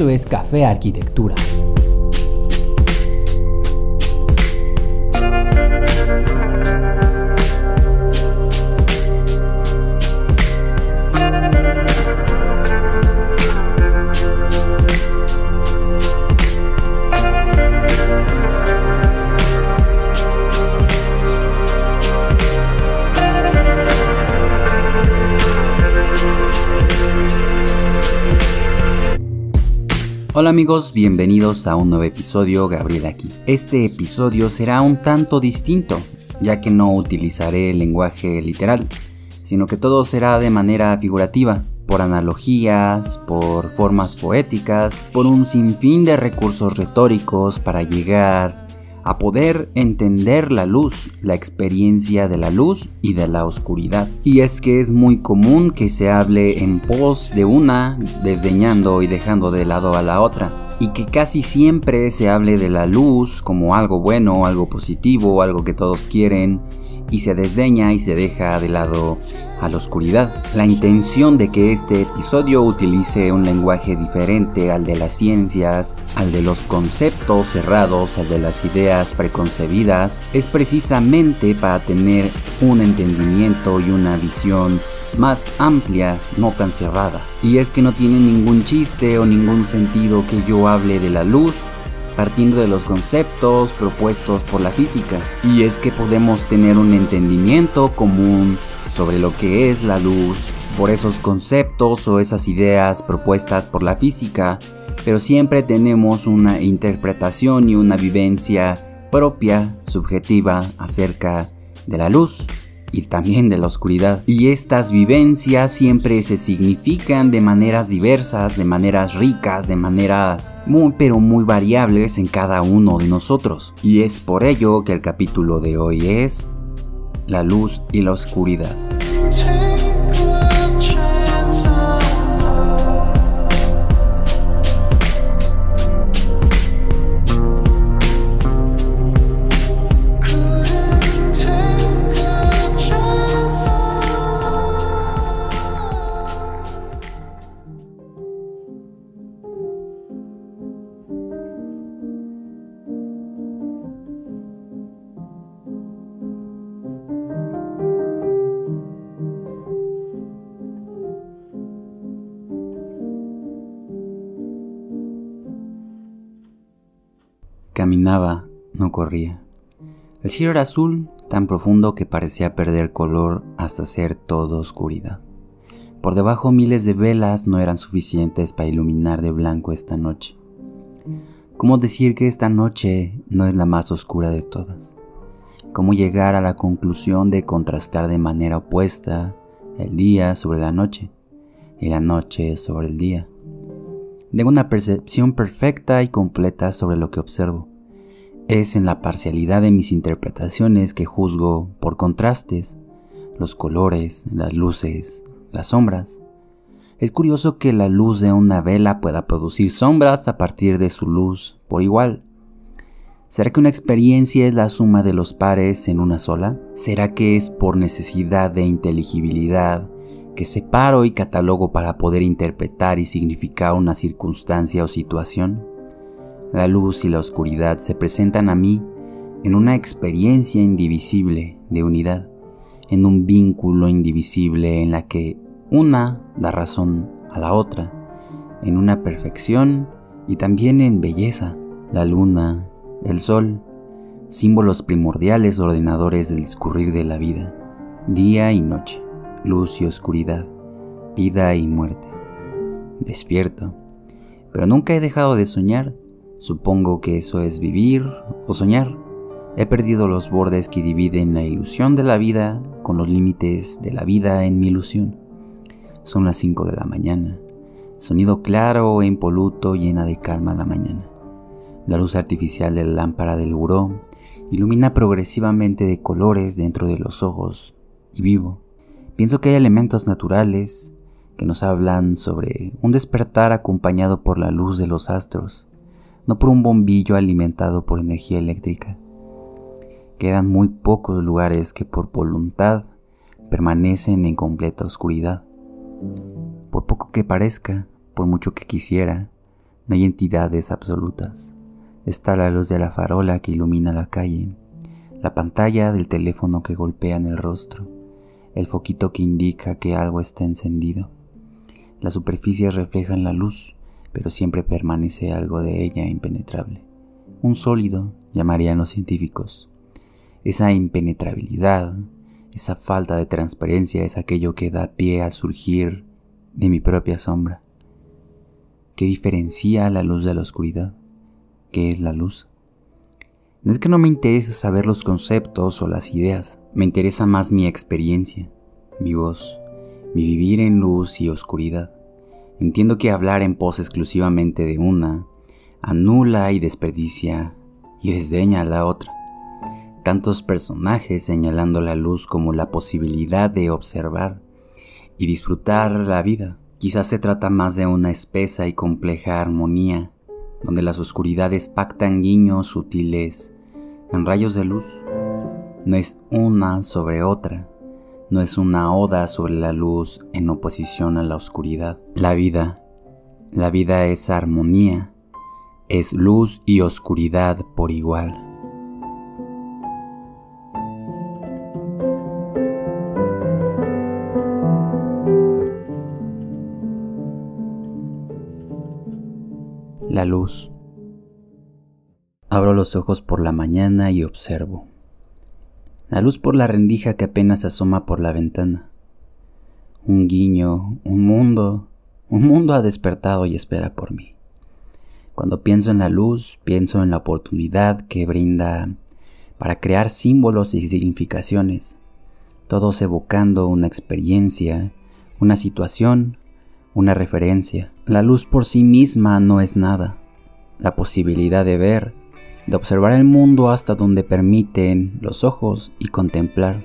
Esto es Café Arquitectura. Hola amigos, bienvenidos a un nuevo episodio, Gabriel aquí. Este episodio será un tanto distinto, ya que no utilizaré el lenguaje literal, sino que todo será de manera figurativa, por analogías, por formas poéticas, por un sinfín de recursos retóricos para llegar a poder entender la luz, la experiencia de la luz y de la oscuridad. Y es que es muy común que se hable en pos de una, desdeñando y dejando de lado a la otra. Y que casi siempre se hable de la luz como algo bueno, algo positivo, algo que todos quieren, y se desdeña y se deja de lado a la oscuridad. La intención de que este episodio utilice un lenguaje diferente al de las ciencias, al de los conceptos cerrados, al de las ideas preconcebidas, es precisamente para tener un entendimiento y una visión más amplia, no tan cerrada. Y es que no tiene ningún chiste o ningún sentido que yo hable de la luz partiendo de los conceptos propuestos por la física. Y es que podemos tener un entendimiento común sobre lo que es la luz por esos conceptos o esas ideas propuestas por la física, pero siempre tenemos una interpretación y una vivencia propia, subjetiva, acerca de la luz y también de la oscuridad. Y estas vivencias siempre se significan de maneras diversas, de maneras ricas, de maneras muy pero muy variables en cada uno de nosotros. Y es por ello que el capítulo de hoy es la luz y la oscuridad. Caminaba, no corría. El cielo era azul, tan profundo que parecía perder color hasta ser todo oscuridad. Por debajo miles de velas no eran suficientes para iluminar de blanco esta noche. ¿Cómo decir que esta noche no es la más oscura de todas? ¿Cómo llegar a la conclusión de contrastar de manera opuesta el día sobre la noche y la noche sobre el día? Tengo una percepción perfecta y completa sobre lo que observo. Es en la parcialidad de mis interpretaciones que juzgo por contrastes los colores, las luces, las sombras. Es curioso que la luz de una vela pueda producir sombras a partir de su luz por igual. ¿Será que una experiencia es la suma de los pares en una sola? ¿Será que es por necesidad de inteligibilidad que separo y catalogo para poder interpretar y significar una circunstancia o situación? La luz y la oscuridad se presentan a mí en una experiencia indivisible de unidad, en un vínculo indivisible en la que una da razón a la otra, en una perfección y también en belleza, la luna, el sol, símbolos primordiales ordenadores del discurrir de la vida, día y noche luz y oscuridad, vida y muerte. Despierto, pero nunca he dejado de soñar. Supongo que eso es vivir o soñar. He perdido los bordes que dividen la ilusión de la vida con los límites de la vida en mi ilusión. Son las 5 de la mañana. Sonido claro e impoluto llena de calma la mañana. La luz artificial de la lámpara del buró ilumina progresivamente de colores dentro de los ojos y vivo. Pienso que hay elementos naturales que nos hablan sobre un despertar acompañado por la luz de los astros, no por un bombillo alimentado por energía eléctrica. Quedan muy pocos lugares que por voluntad permanecen en completa oscuridad. Por poco que parezca, por mucho que quisiera, No hay entidades absolutas. Está la luz de la farola que ilumina la calle, la pantalla del teléfono que golpea en el rostro, el foquito que indica que algo está encendido. Las superficies reflejan la luz, pero siempre permanece algo de ella impenetrable. Un sólido, llamarían los científicos. Esa impenetrabilidad, esa falta de transparencia es aquello que da pie al surgir de mi propia sombra, que diferencia la luz de la oscuridad. ¿Qué es la luz? No es que no me interese saber los conceptos o las ideas, me interesa más mi experiencia, mi voz, mi vivir en luz y oscuridad. Entiendo que hablar en pos exclusivamente de una anula y desperdicia y desdeña a la otra. Tantos personajes señalando la luz como la posibilidad de observar y disfrutar la vida. Quizás se trata más de una espesa y compleja armonía, donde las oscuridades pactan guiños sutiles en rayos de luz. No es una sobre otra, no es una oda sobre la luz en oposición a la oscuridad. La vida, la vida es armonía, es luz y oscuridad por igual. La luz. Abro los ojos por la mañana y observo. La luz por la rendija que apenas asoma por la ventana. Un guiño, un mundo, un mundo ha despertado y espera por mí. Cuando pienso en la luz, pienso en la oportunidad que brinda para crear símbolos y significaciones, todos evocando una experiencia, una situación, una referencia. La luz por sí misma no es nada. La posibilidad de ver, de observar el mundo hasta donde permiten los ojos y contemplar.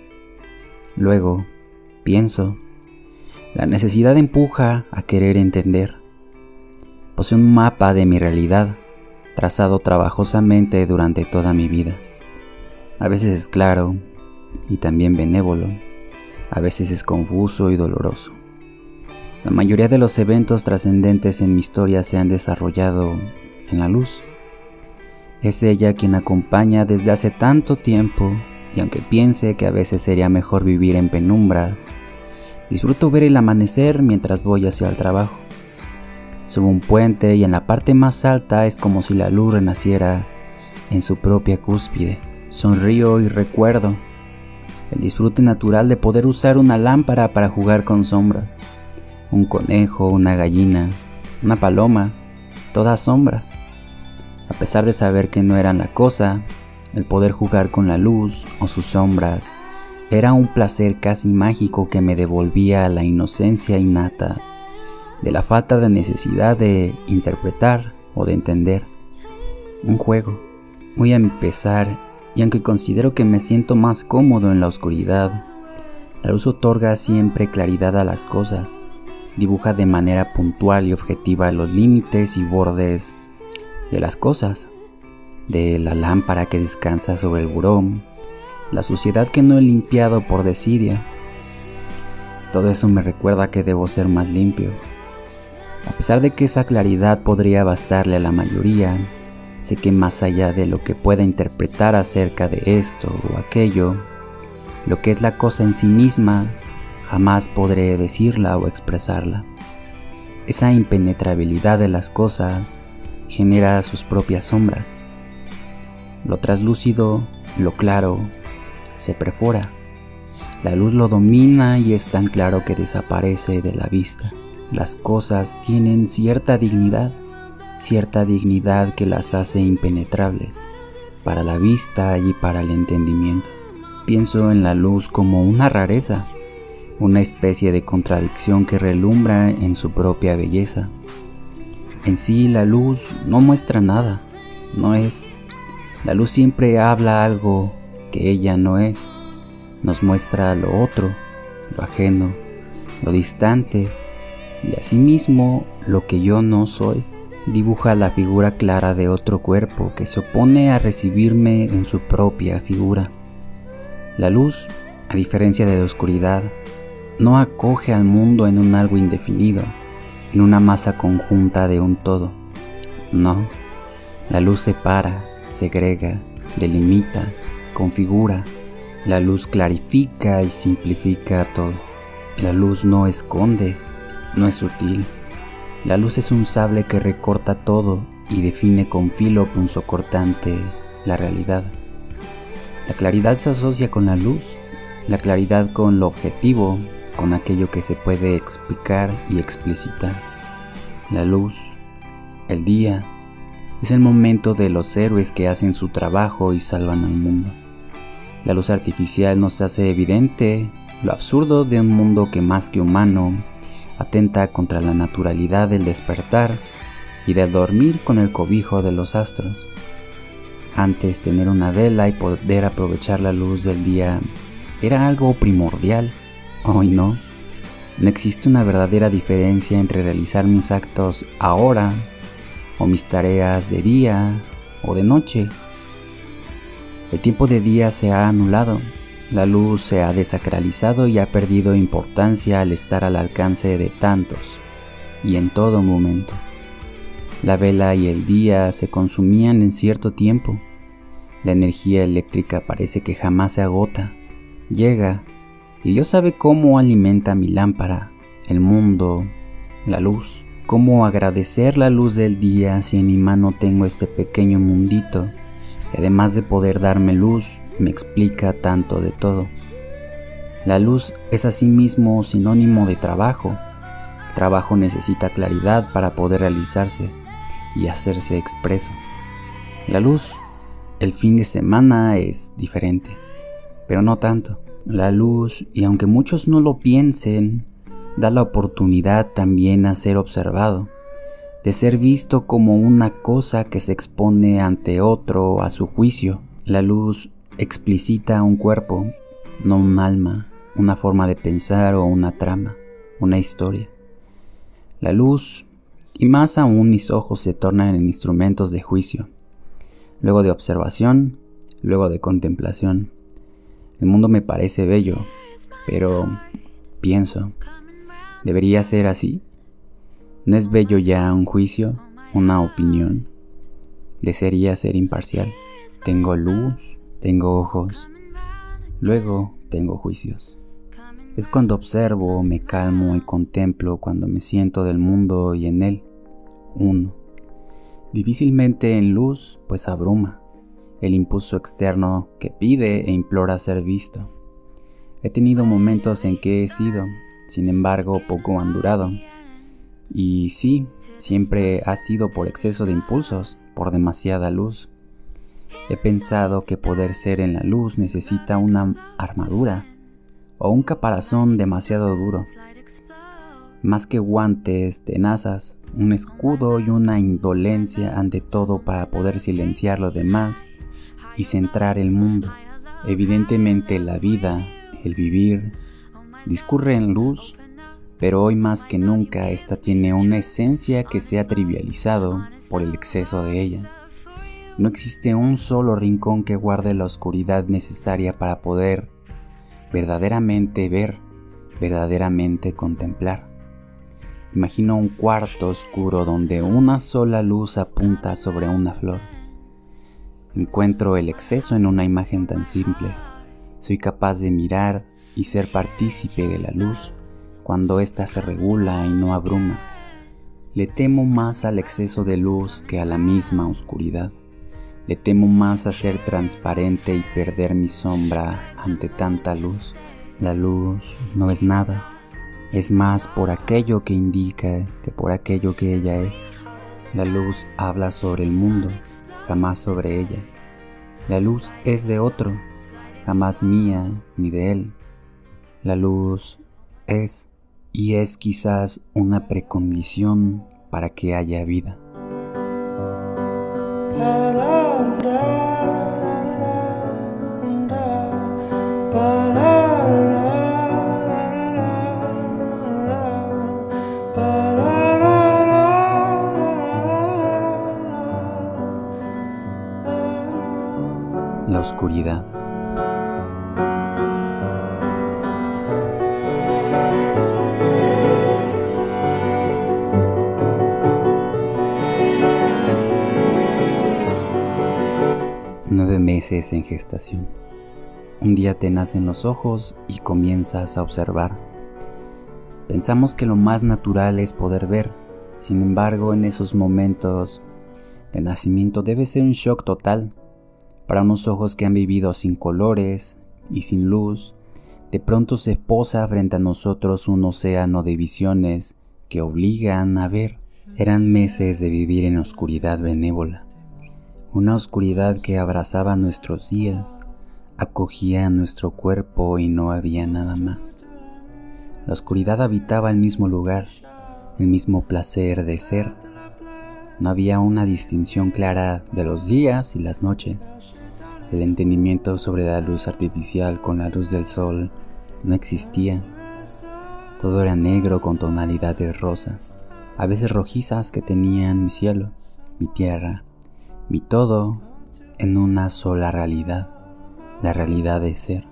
Luego, pienso, la necesidad empuja a querer entender. Posee un mapa de mi realidad, trazado trabajosamente durante toda mi vida. A veces es claro y también benévolo, a veces es confuso y doloroso. La mayoría de los eventos trascendentes en mi historia se han desarrollado en la luz. Es ella quien acompaña desde hace tanto tiempo y aunque piense que a veces sería mejor vivir en penumbras, disfruto ver el amanecer mientras voy hacia el trabajo. Subo un puente y en la parte más alta es como si la luz renaciera en su propia cúspide. Sonrío y recuerdo el disfrute natural de poder usar una lámpara para jugar con sombras un conejo, una gallina, una paloma, todas sombras. A pesar de saber que no eran la cosa, el poder jugar con la luz o sus sombras era un placer casi mágico que me devolvía la inocencia innata de la falta de necesidad de interpretar o de entender. Un juego. Muy a empezar, y aunque considero que me siento más cómodo en la oscuridad, la luz otorga siempre claridad a las cosas dibuja de manera puntual y objetiva los límites y bordes de las cosas, de la lámpara que descansa sobre el burón, la suciedad que no he limpiado por desidia. Todo eso me recuerda que debo ser más limpio. A pesar de que esa claridad podría bastarle a la mayoría, sé que más allá de lo que pueda interpretar acerca de esto o aquello, lo que es la cosa en sí misma jamás podré decirla o expresarla. Esa impenetrabilidad de las cosas genera sus propias sombras. Lo traslúcido, lo claro, se perfora. La luz lo domina y es tan claro que desaparece de la vista. Las cosas tienen cierta dignidad, cierta dignidad que las hace impenetrables para la vista y para el entendimiento. Pienso en la luz como una rareza, una especie de contradicción que relumbra en su propia belleza. En sí la luz no muestra nada, no es. La luz siempre habla algo que ella no es. Nos muestra lo otro, lo ajeno, lo distante y asimismo lo que yo no soy. Dibuja la figura clara de otro cuerpo que se opone a recibirme en su propia figura. La luz, a diferencia de la oscuridad, no acoge al mundo en un algo indefinido, en una masa conjunta de un todo. No, la luz separa, segrega, delimita, configura. La luz clarifica y simplifica todo. La luz no esconde, no es sutil. La luz es un sable que recorta todo y define con filo punzocortante la realidad. La claridad se asocia con la luz, la claridad con lo objetivo, con aquello que se puede explicar y explicitar. La luz, el día, es el momento de los héroes que hacen su trabajo y salvan al mundo. La luz artificial nos hace evidente lo absurdo de un mundo que más que humano atenta contra la naturalidad del despertar y de dormir con el cobijo de los astros. Antes tener una vela y poder aprovechar la luz del día era algo primordial. Hoy no. No existe una verdadera diferencia entre realizar mis actos ahora o mis tareas de día o de noche. El tiempo de día se ha anulado la luz se ha desacralizado y ha perdido importancia al estar al alcance de tantos y en todo momento. La vela y el día se consumían en cierto tiempo. La energía eléctrica parece que jamás se agota. Llega y Dios sabe cómo alimenta mi lámpara, el mundo, la luz. Cómo agradecer la luz del día si en mi mano tengo este pequeño mundito que además de poder darme luz, me explica tanto de todo. La luz es asimismo sinónimo de trabajo. trabajo necesita claridad para poder realizarse y hacerse expreso. La luz, el fin de semana es diferente, pero no tanto. La luz, y aunque muchos no lo piensen, da la oportunidad también a ser observado, de ser visto como una cosa que se expone ante otro a su juicio. La luz explicita un cuerpo, no un alma, una forma de pensar o una trama, una historia. La luz, y más aún mis ojos se tornan en instrumentos de juicio, luego de observación, luego de contemplación. El mundo me parece bello, pero pienso, ¿debería ser así? ¿No es bello ya un juicio, una opinión? Desearía ser imparcial. Tengo luz, tengo ojos, luego tengo juicios. Es cuando observo, me calmo y contemplo cuando me siento del mundo y en él, uno. Difícilmente en luz, pues abruma, el impulso externo que pide e implora ser visto. He tenido momentos en que he sido, sin embargo, poco han durado. Y sí, siempre ha sido por exceso de impulsos, por demasiada luz. He pensado que poder ser en la luz necesita una armadura o un caparazón demasiado duro. Más que guantes, tenazas, un escudo y una indolencia ante todo para poder silenciar lo demás y centrar el mundo. Evidentemente la vida, el vivir, discurre en luz, pero hoy más que nunca esta tiene una esencia que se ha trivializado por el exceso de ella. No existe un solo rincón que guarde la oscuridad necesaria para poder verdaderamente ver, verdaderamente contemplar. Imagino un cuarto oscuro donde una sola luz apunta sobre una flor. Encuentro el exceso en una imagen tan simple. Soy capaz de mirar y ser partícipe de la luz cuando ésta se regula y no abruma. Le temo más al exceso de luz que a la misma oscuridad. Le temo más a ser transparente y perder mi sombra ante tanta luz. La luz no es nada, es más por aquello que indica que por aquello que ella es. La luz habla sobre el mundo, jamás sobre ella. La luz es de otro, jamás mía ni de él. La luz es y es quizás una precondición para que haya vida. oscuridad. Nueve meses en gestación. Un día te nacen los ojos y comienzas a observar. Pensamos que lo más natural es poder ver, sin embargo en esos momentos de nacimiento debe ser un shock total para unos ojos que han vivido sin colores y sin luz, de pronto se posa frente a nosotros un océano de visiones que obligan a ver. Eran meses de vivir en oscuridad benévola, una oscuridad que abrazaba nuestros días, acogía nuestro cuerpo y no había nada más. La oscuridad habitaba el mismo lugar, el mismo placer de ser. No había una distinción clara de los días y las noches. El entendimiento sobre la luz artificial con la luz del sol no existía. Todo era negro con tonalidades rosas a veces rojizas que tenían mi cielo, mi tierra, mi todo en una sola realidad, la realidad de ser.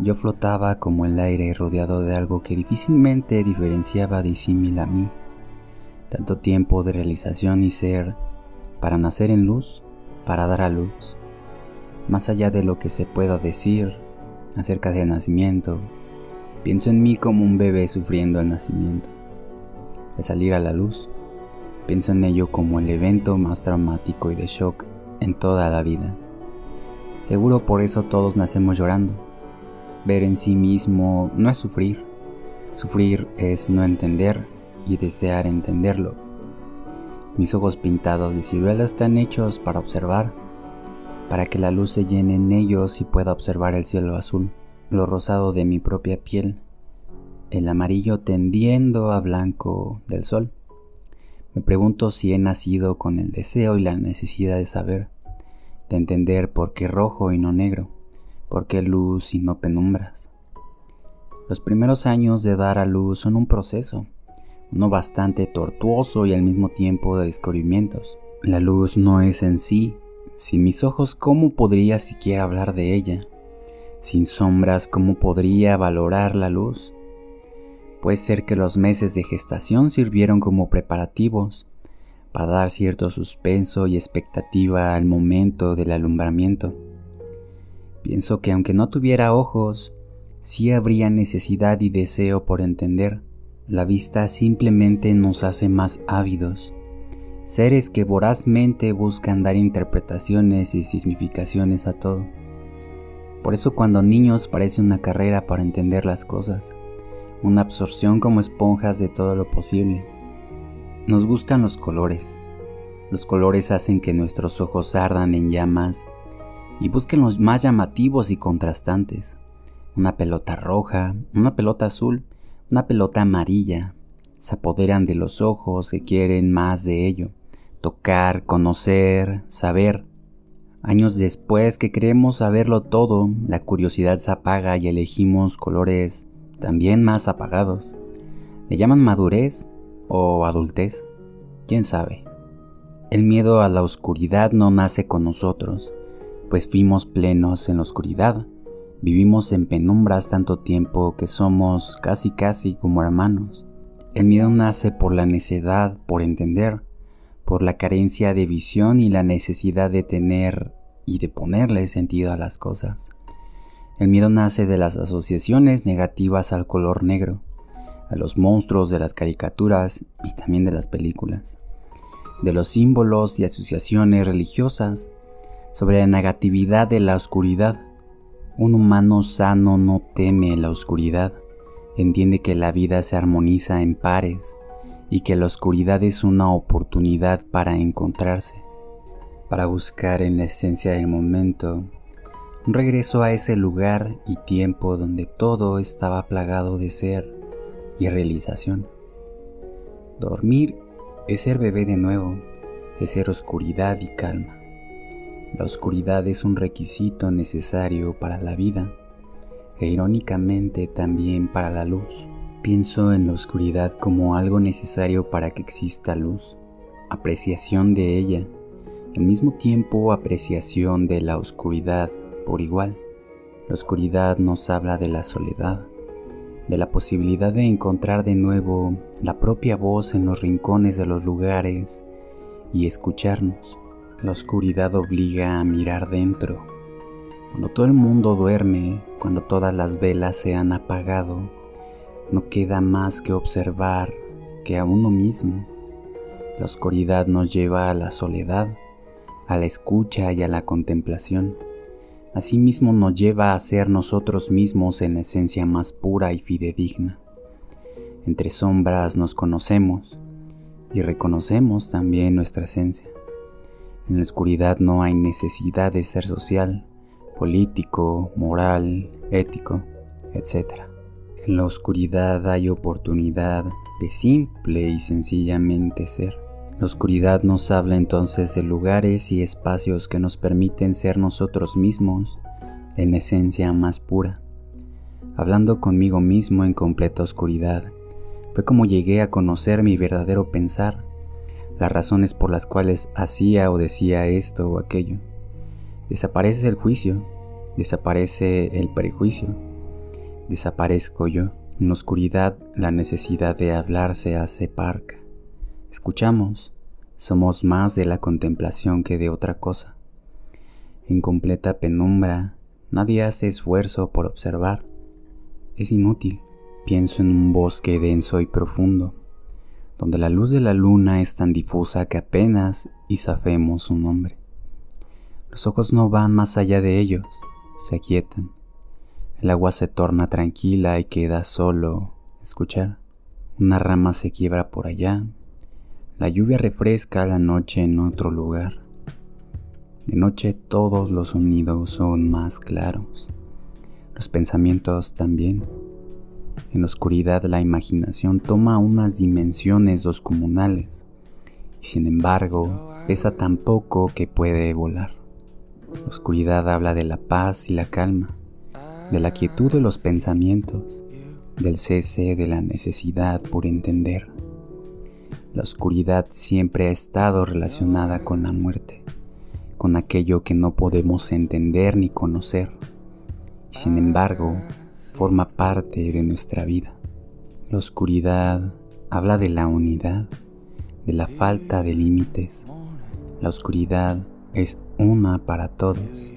Yo flotaba como el aire rodeado de algo que difícilmente diferenciaba disímil a mí. Tanto tiempo de realización y ser para nacer en luz, para dar a luz. Más allá de lo que se pueda decir acerca del nacimiento, pienso en mí como un bebé sufriendo el nacimiento de salir a la luz. Pienso en ello como el evento más traumático y de shock en toda la vida. Seguro por eso todos nacemos llorando. Ver en sí mismo no es sufrir. Sufrir es no entender y desear entenderlo. Mis ojos pintados de ciruela están hechos para observar, para que la luz se llene en ellos y pueda observar el cielo azul, lo rosado de mi propia piel el amarillo tendiendo a blanco del sol. Me pregunto si he nacido con el deseo y la necesidad de saber, de entender por qué rojo y no negro, por qué luz y no penumbras. Los primeros años de dar a luz son un proceso, uno bastante tortuoso y al mismo tiempo de descubrimientos. La luz no es en sí, sin mis ojos, ¿cómo podría siquiera hablar de ella? Sin sombras, ¿cómo podría valorar la luz? Puede ser que los meses de gestación sirvieron como preparativos para dar cierto suspenso y expectativa al momento del alumbramiento. Pienso que aunque no tuviera ojos, sí habría necesidad y deseo por entender. La vista simplemente nos hace más ávidos, seres que vorazmente buscan dar interpretaciones y significaciones a todo. Por eso cuando niños parece una carrera para entender las cosas una absorción como esponjas de todo lo posible. Nos gustan los colores. Los colores hacen que nuestros ojos ardan en llamas y busquen los más llamativos y contrastantes. Una pelota roja, una pelota azul, una pelota amarilla. Se apoderan de los ojos que quieren más de ello. Tocar, conocer, saber. Años después que queremos saberlo todo, la curiosidad se apaga y elegimos colores también más apagados. ¿Le llaman madurez o adultez? ¿Quién sabe? El miedo a la oscuridad no nace con nosotros, pues fuimos plenos en la oscuridad. Vivimos en penumbras tanto tiempo que somos casi casi como hermanos. El miedo nace por la necedad, por entender, por la carencia de visión y la necesidad de tener y de ponerle sentido a las cosas. El miedo nace de las asociaciones negativas al color negro, a los monstruos de las caricaturas y también de las películas, de los símbolos y asociaciones religiosas, sobre la negatividad de la oscuridad. Un humano sano no teme la oscuridad, entiende que la vida se armoniza en pares y que la oscuridad es una oportunidad para encontrarse, para buscar en la esencia del momento un regreso a ese lugar y tiempo donde todo estaba plagado de ser y realización. Dormir es ser bebé de nuevo, es ser oscuridad y calma. La oscuridad es un requisito necesario para la vida e irónicamente también para la luz. Pienso en la oscuridad como algo necesario para que exista luz, apreciación de ella, al mismo tiempo apreciación de la oscuridad por igual. La oscuridad nos habla de la soledad, de la posibilidad de encontrar de nuevo la propia voz en los rincones de los lugares y escucharnos. La oscuridad obliga a mirar dentro, Cuando todo el mundo duerme, cuando todas las velas se han apagado, no queda más que observar que a uno mismo. La oscuridad nos lleva a la soledad, a la escucha y a la contemplación. Asimismo nos lleva a ser nosotros mismos en la esencia más pura y fidedigna. Entre sombras nos conocemos y reconocemos también nuestra esencia. En la oscuridad no hay necesidad de ser social, político, moral, ético, etc. En la oscuridad hay oportunidad de simple y sencillamente ser. La oscuridad nos habla entonces de lugares y espacios que nos permiten ser nosotros mismos en esencia más pura. Hablando conmigo mismo en completa oscuridad, fue como llegué a conocer mi verdadero pensar, las razones por las cuales hacía o decía esto o aquello. Desaparece el juicio, desaparece el prejuicio, desaparezco yo. En la oscuridad la necesidad de hablar se hace parca. Escuchamos, somos más de la contemplación que de otra cosa. En completa penumbra, nadie hace esfuerzo por observar. Es inútil. Pienso en un bosque denso y profundo, donde la luz de la luna es tan difusa que apenas isafemos su nombre. Los ojos no van más allá de ellos, se aquietan. El agua se torna tranquila y queda solo escuchar. Una rama se quiebra por allá. La lluvia refresca la noche en otro lugar. De noche todos los sonidos son más claros. Los pensamientos también. En la oscuridad la imaginación toma unas dimensiones descomunales y sin embargo pesa tan poco que puede volar. La oscuridad habla de la paz y la calma, de la quietud de los pensamientos, del cese de la necesidad por entender. La oscuridad siempre ha estado relacionada con la muerte, con aquello que no podemos entender ni conocer, y sin embargo forma parte de nuestra vida. La oscuridad habla de la unidad, de la falta de límites. La oscuridad es una para todos.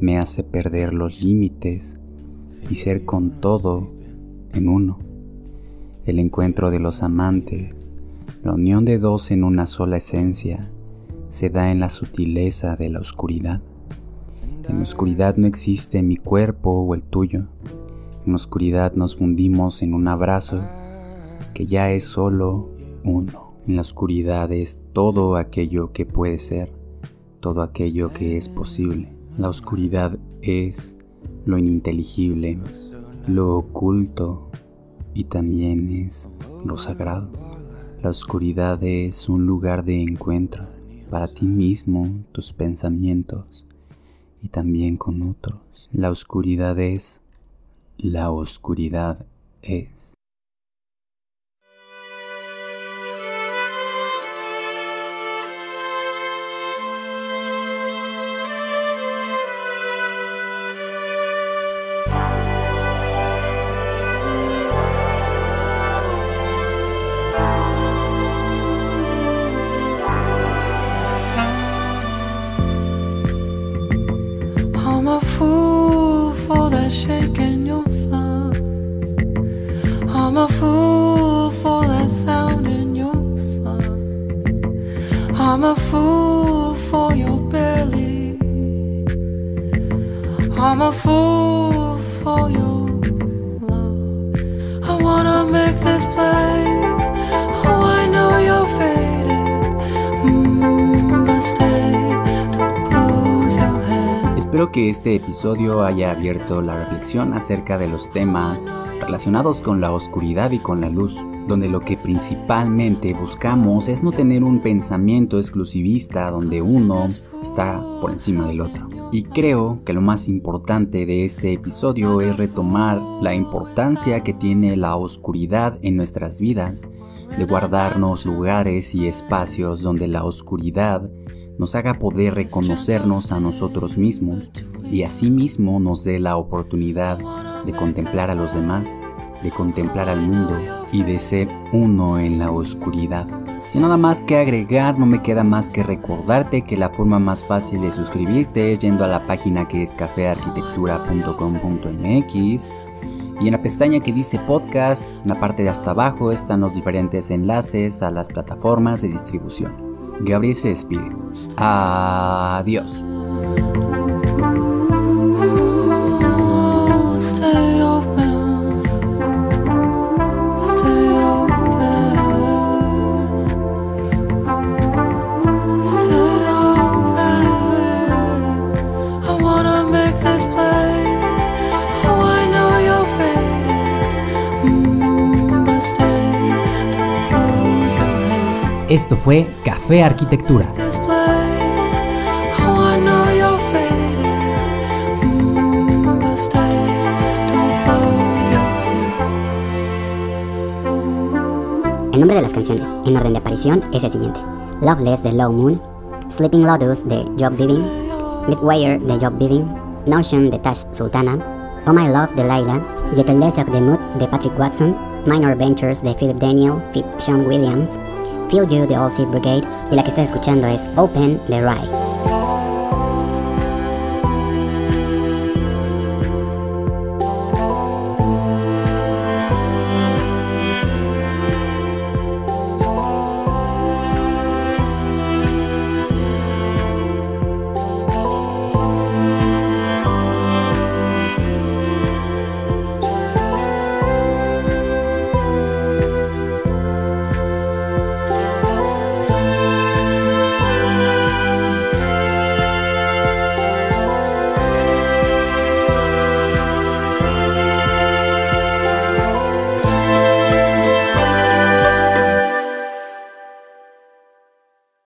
Me hace perder los límites y ser con todo en uno. El encuentro de los amantes, la unión de dos en una sola esencia, se da en la sutileza de la oscuridad. En la oscuridad no existe mi cuerpo o el tuyo. En la oscuridad nos fundimos en un abrazo que ya es solo uno. En la oscuridad es todo aquello que puede ser, todo aquello que es posible. La oscuridad es lo ininteligible, lo oculto y también es lo sagrado. La oscuridad es un lugar de encuentro para ti mismo, tus pensamientos y también con otros. La oscuridad es la oscuridad es. Que este episodio haya abierto la reflexión acerca de los temas relacionados con la oscuridad y con la luz donde lo que principalmente buscamos es no tener un pensamiento exclusivista donde uno está por encima del otro. Y creo que lo más importante de este episodio es retomar la importancia que tiene la oscuridad en nuestras vidas, de guardarnos lugares y espacios donde la oscuridad nos haga poder reconocernos a nosotros mismos y asimismo nos dé la oportunidad de contemplar a los demás de contemplar al mundo y de ser uno en la oscuridad. Sin nada más que agregar, no me queda más que recordarte que la forma más fácil de suscribirte es yendo a la página que es cafearquitectura.com.mx y en la pestaña que dice podcast, en la parte de hasta abajo están los diferentes enlaces a las plataformas de distribución. Gabriel despide. Adiós. Esto fue Café Arquitectura. El nombre de las canciones, en orden de aparición, es el siguiente. Loveless de Low Moon, Sleeping Lotus de Job Diving, Midwire de Job Diving, Notion de Tash Sultana, Oh My Love de Laila, Yet el Desert de Mood de Patrick Watson, Minor Ventures de Philip Daniel, Fit Sean Williams, Feel You de All Brigade y la que estás escuchando es Open the Rye.